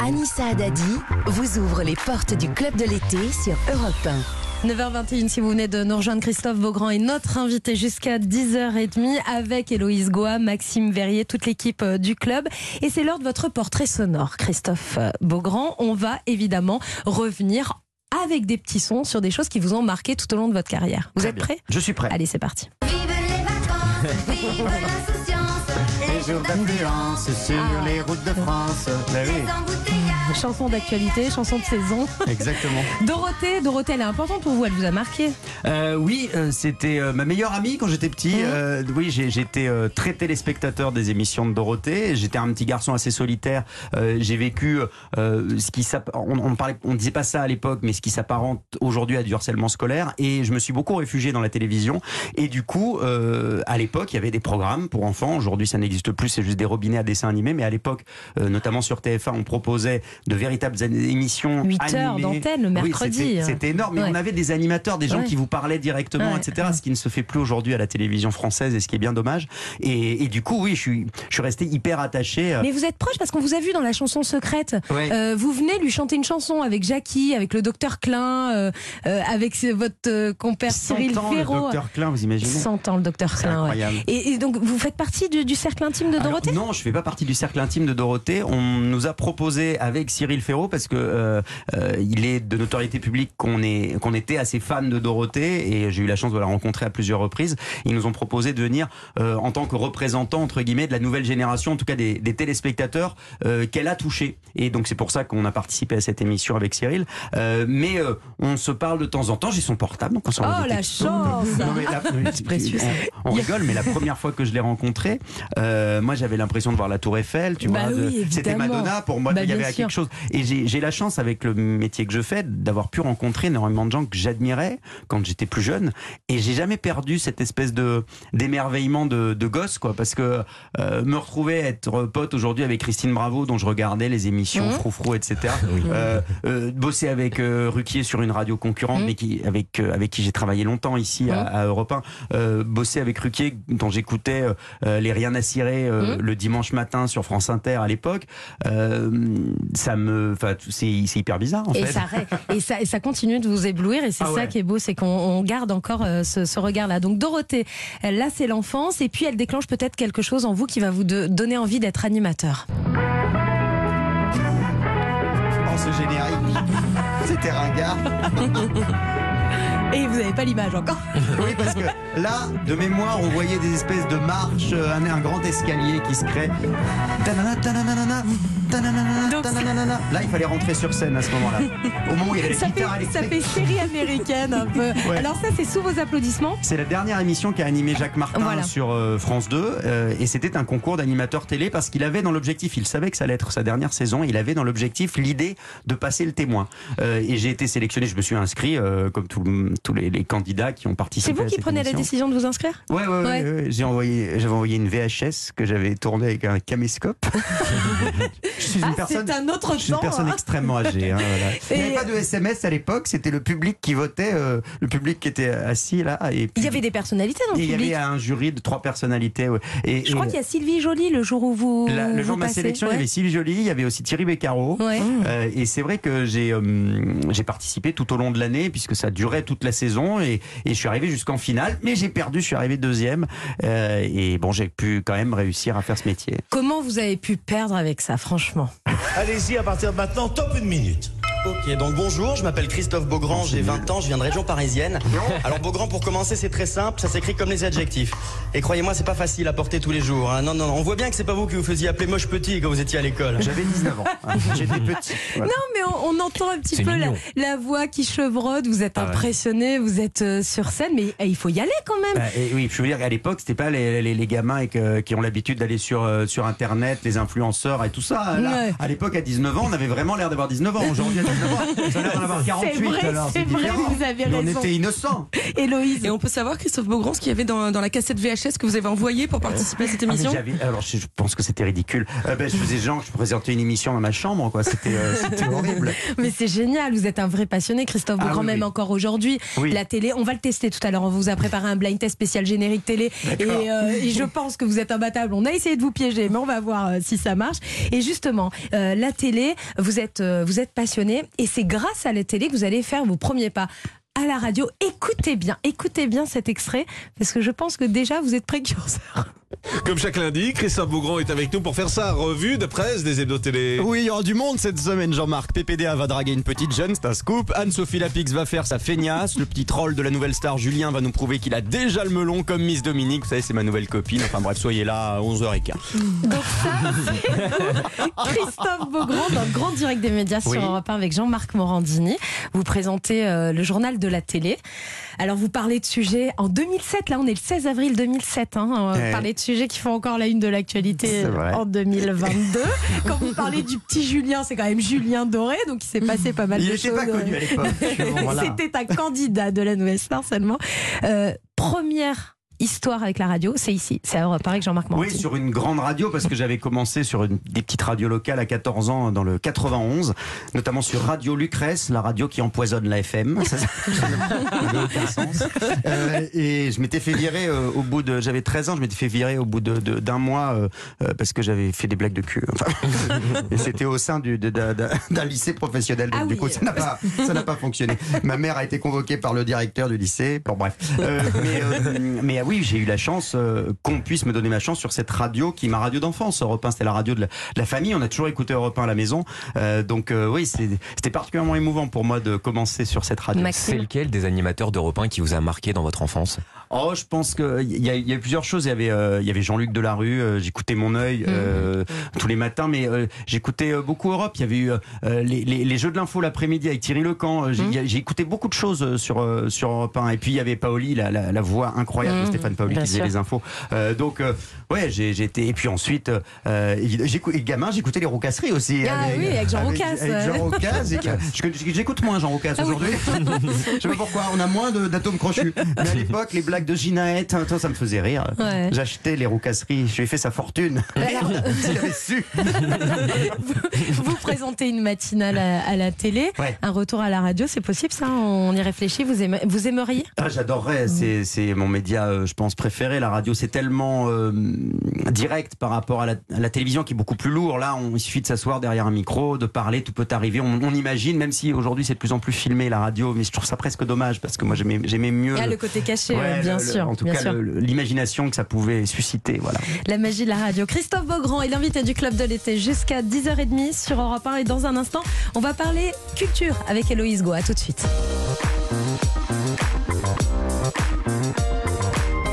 Anissa Adadi vous ouvre les portes du club de l'été sur Europe 1. 9h21, si vous venez de nous rejoindre, Christophe Beaugrand est notre invité jusqu'à 10h30 avec Héloïse Goa, Maxime Verrier, toute l'équipe euh, du club. Et c'est l'heure de votre portrait sonore, Christophe euh, Beaugrand. On va évidemment revenir avec des petits sons sur des choses qui vous ont marqué tout au long de votre carrière. Vous Très êtes prêts? Je suis prêt. Allez, c'est parti. Vive les vacances, vive jours d'affluence sur les routes de France. Bah oui. Chanson d'actualité, chanson de saison. exactement. Dorothée, Dorothée, elle est importante pour vous, elle vous a marqué. Euh, oui, euh, c'était euh, ma meilleure amie quand j'étais petit. Oui, j'ai- j'étais très téléspectateur des émissions de Dorothée. J'étais un petit garçon assez solitaire. Euh, j'ai vécu euh, ce qui on, on parlait, on disait pas ça à l'époque, mais ce qui s'apparente aujourd'hui à du harcèlement scolaire. Et je me suis beaucoup réfugié dans la télévision. Et du coup, euh, à l'époque, il y avait des programmes pour enfants. Aujourd'hui, ça n'existe plus. C'est juste des robinets à dessins animés. Mais à l'époque, euh, notamment sur TF1, on proposait de véritables émissions 8 heures animées. d'antenne le Oui, mercredi. c'était- C'était énorme. Mais Ouais. on avait des animateurs, des gens Ouais. qui vous parlaient directement, Ouais, etc. ouais. Ce qui ne se fait plus aujourd'hui à la télévision française et ce qui est bien dommage. Et, et du coup, oui, je suis, je suis resté hyper attaché. euh, Mais vous êtes proche parce qu'on vous a vu dans la chanson secrète. Ouais. Euh, vous venez lui chanter une chanson avec Jackie, avec le docteur Klein, euh, euh, avec votre euh, compère 100 Cyril ans, le Ferraud. docteur Klein, vous imaginez 100 ans le docteur Klein. Et, et donc vous faites partie du, du cercle intime de Alors, Dorothée? non, je fais pas partie du cercle intime de Dorothée. On nous a proposé avec Cyril Ferraud parce que euh, euh, il est de notoriété publique qu'on est qu'on était assez fan de Dorothée et j'ai eu la chance de la rencontrer à plusieurs reprises. Ils nous ont proposé de venir euh, en tant que représentant entre guillemets de la nouvelle génération, en tout cas des, des téléspectateurs euh, qu'elle a touché. Et donc c'est pour ça qu'on a participé à cette émission avec Cyril. Euh, mais euh, on se parle de temps en temps. J'ai son portable, donc on s'envoie Oh la chance Non, mais la- on, on rigole, mais la première fois que je l'ai rencontré, euh, moi j'avais l'impression de voir la Tour Eiffel, tu Bah vois. oui, C'était. Madonna, pour moi, Bah, il y avait quelque chose. Et j'ai j'ai la chance, avec le métier que je fais, d'avoir pu rencontrer énormément de gens que j'admirais quand j'étais plus jeune. Et j'ai jamais perdu cette espèce de d'émerveillement de, de gosse, quoi. Parce que euh, me retrouver être pote aujourd'hui avec Christine Bravo, dont je regardais les émissions Mhm. Froufrou, etc. Euh, euh, bosser avec euh, Ruquier sur une radio concurrente, Mhm. mais qui, avec, euh, avec qui j'ai travaillé longtemps ici à, Mhm. à Europe 1. Euh, bosser avec Ruquier, dont j'écoutais euh, euh, les Rien à cirer euh, Mhm. le dimanche matin sur France Inter à l'époque, euh, ça me, enfin, c'est hyper bizarre en Et fait. ça, ré- et, ça, et ça continue de vous éblouir et c'est Ah ça ouais. qui est beau, c'est qu'on on garde encore euh, ce, ce regard-là. Donc Dorothée, là c'est l'enfance et puis elle déclenche peut-être quelque chose en vous qui va vous de- donner envie d'être animateur. Oh, ce générique, c'était ringard. Et vous n'avez pas l'image encore. Oui, parce que là, de mémoire, on voyait des espèces de marches, euh, un, un grand escalier qui se crée. Tanana, Donc. Là, il fallait rentrer sur scène à ce moment-là. Au moment où il y avait Ça fait, ça fait série américaine un peu. Ouais. Alors ça c'est sous vos applaudissements. C'est la dernière émission qu'a animé Jacques Martin Voilà. sur euh, France 2 euh, et c'était un concours d'animateur télé parce qu'il avait dans l'objectif, il savait que ça allait être sa dernière saison, il avait dans l'objectif l'idée de passer le témoin. Euh, et j'ai été sélectionné, je me suis inscrit comme tous tous les, les candidats qui ont participé. C'est vous à qui prenez la décision de vous inscrire? Ouais, ouais, ouais. J'ai envoyé, j'avais envoyé une VHS que j'avais tournée avec un caméscope. je suis une personne. c'est un autre Je suis une temps. personne hein. extrêmement âgée. hein, voilà. Il n'y avait pas de SMS à l'époque, c'était le public qui votait, euh, le public qui était assis là. Et Il y avait des personnalités dans le il y public. avait un jury de trois personnalités. Et, Je crois qu'il y a Sylvie Joly le jour où vous. la- le jour de ma sélection, il y avait Sylvie Joly, il y avait aussi Thierry Beccaro. Euh, et c'est vrai que j'ai euh, j'ai participé tout au long de l'année puisque ça durait toute la saison et, et je suis arrivé jusqu'en finale, mais j'ai perdu, je suis arrivé deuxième Euh, et bon j'ai pu quand même réussir à faire ce métier. Comment vous avez pu perdre avec ça, franchement? Allez-y, à partir de maintenant, top une minute. Ok, donc bonjour, je m'appelle Christophe Beaugrand, j'ai 20 ans, je viens de région parisienne. Alors Beaugrand, pour commencer, c'est très simple, ça s'écrit comme les adjectifs. Et croyez-moi, c'est pas facile à porter tous les jours. hein. Non, non, non, on voit bien que c'est pas vous qui vous faisiez appeler moche petit quand vous étiez à l'école. J'avais 19 ans, hein. j'étais petit. Voilà. Non, mais on, on entend un petit C'est peu la, mignon. la voix qui chevrotte. Vous êtes Ah impressionné, vous êtes euh, sur scène, mais eh, il faut y aller quand même. Bah, et oui, je veux dire qu'à l'époque, c'était pas les, les, les gamins et que- qui ont l'habitude d'aller sur, euh, sur Internet, les influenceurs et tout ça. Là, Ouais. À l'époque, à 19 ans, on avait vraiment l'air d'avoir 19 ans. Aujourd'hui, à Ça a l'air d'en avoir 48 C'est vrai, alors, c'est vrai, différent. vous avez Mais On raison. était innocents. Héloïse. Et on peut savoir, Christophe Beaugrand, ce qu'il y avait dans, dans la cassette VHS que vous avez envoyée pour participer à cette Ah, mais émission alors je, pense que c'était ridicule. Euh, ben, je faisais genre, je présentais une émission dans ma chambre, quoi. C'était euh, horrible. Mais c'est génial, vous êtes un vrai passionné, Christophe Ah Beaugrand, oui, même oui. encore aujourd'hui. Oui. La télé, on va le tester tout à l'heure. On vous a préparé un blind test spécial générique télé. Et, euh, et je pense que vous êtes imbattable. On a essayé de vous piéger, mais on va voir euh, si ça marche. Et justement, euh, la télé, vous êtes, euh, vous êtes passionné. Et c'est grâce à la télé que vous allez faire vos premiers pas. À la radio, écoutez bien, écoutez bien cet extrait, parce que je pense que déjà vous êtes précurseur. Comme chaque lundi, Christophe Beaugrand est avec nous pour faire sa revue de presse des hebdo télé. Oui, il y aura du monde cette semaine, Jean-Marc. PPDA va draguer une petite jeune, c'est un scoop. Anne-Sophie Lapix va faire sa feignasse. Le petit troll de la nouvelle star Julien va nous prouver qu'il a déjà le melon comme Miss Dominique. Vous savez, c'est ma nouvelle copine. Enfin bref, soyez là à 11h15. Donc ça, c'est Christophe Beaugrand dans le grand direct des médias sur. Europe 1 avec Jean-Marc Morandini. Vous présentez euh, le journal de la télé. Alors vous parlez de sujets en 2007, là on est le 16 avril 2007, hein, on Ouais. de sujets qui font encore la une de l'actualité en 2022. Quand vous parlez du petit Julien, c'est quand même Julien Doré, donc il s'est passé pas mal Il de choses. pas connu à l'époque. Bon, voilà. C'était un candidat de la nouvelle star seulement. Euh, première histoire avec la radio, c'est ici, c'est à Europe 1 avec Jean-Marc Oui, sur une grande radio, parce que j'avais commencé sur une, des petites radios locales à 14 ans dans le 91, notamment sur Radio Lucrèce, la radio qui empoisonne la FM. Ça, ça. Euh, et je m'étais fait virer euh, au bout de. J'avais 13 ans, je m'étais fait virer au bout de- de- d'un mois euh, euh, parce que j'avais fait des blagues de cul. Enfin, et c'était au sein du- de- d'un d'un- d'un lycée professionnel. Donc, Ah du coup, ça n'a pas, fonctionné. Ma mère a été convoquée par le directeur du lycée. Bon, bref. Euh, mais, euh, mais, oui, j'ai eu la chance euh, qu'on puisse me donner ma chance sur cette radio qui est ma radio d'enfance. Europe 1, c'était la radio de la, de la famille. On a toujours écouté Europe 1 à la maison. Euh, donc euh, oui, c'est- c'était particulièrement émouvant pour moi de commencer sur cette radio. C'est lequel des animateurs d'Europe 1 qui vous a marqué dans votre enfance? Oh, je pense que il y, a- y a eu plusieurs choses. Il y avait, euh, il y avait Jean-Luc Delarue. euh, j'écoutais mon œil euh, tous les matins, mais j'écoutais beaucoup Europe. Il y avait eu les, les- les jeux de l'info l'après-midi avec Thierry Lecan. Euh, J'ai écouté beaucoup de choses sur sur Europe 1. Et puis il y avait Paoli, la, la, la voix incroyable de Mhm, Stéphane Paoli bien qui faisait sûr. les infos. Donc ouais, j'ai été. Et puis ensuite, gamin, j'écoutais les Roucasseries aussi. Ah oui, avec Jean Roucas, Avec. Jean je- J'écoute moins Jean Roucas Ah oui. aujourd'hui. Je sais pas pourquoi. On a moins d'atomes crochus. Mais à l'époque, les blagues de Ginaët, ça, ça me faisait rire. Ouais. J'achetais les roucasseries. Je lui ai fait sa fortune. Merde, su. vous présentez une matinale à, à la télé, Ouais. un retour à la radio, c'est possible ça? On y réfléchit, vous, aimez- vous aimeriez? Ah, J'adorerais, c'est c'est mon média, euh, je pense, préféré. La radio, c'est tellement euh, direct par rapport à la, à la télévision qui est beaucoup plus lourd. Là, on, il suffit de s'asseoir derrière un micro, de parler, tout peut arriver. On, on imagine, même si aujourd'hui c'est de plus en plus filmé la radio, mais je trouve ça presque dommage parce que moi j'aimais j'aimais mieux. Ah, le- côté caché, Ouais, bien le- sûr. En tout bien cas, l'imagination que ça pouvait susciter, voilà. La magie de la radio. Christophe Beaugrand est l'invité du Club de l'été jusqu'à 10h30 sur Europe 1. Et dans un instant, on va parler culture avec Héloïse Goa. Tout de suite.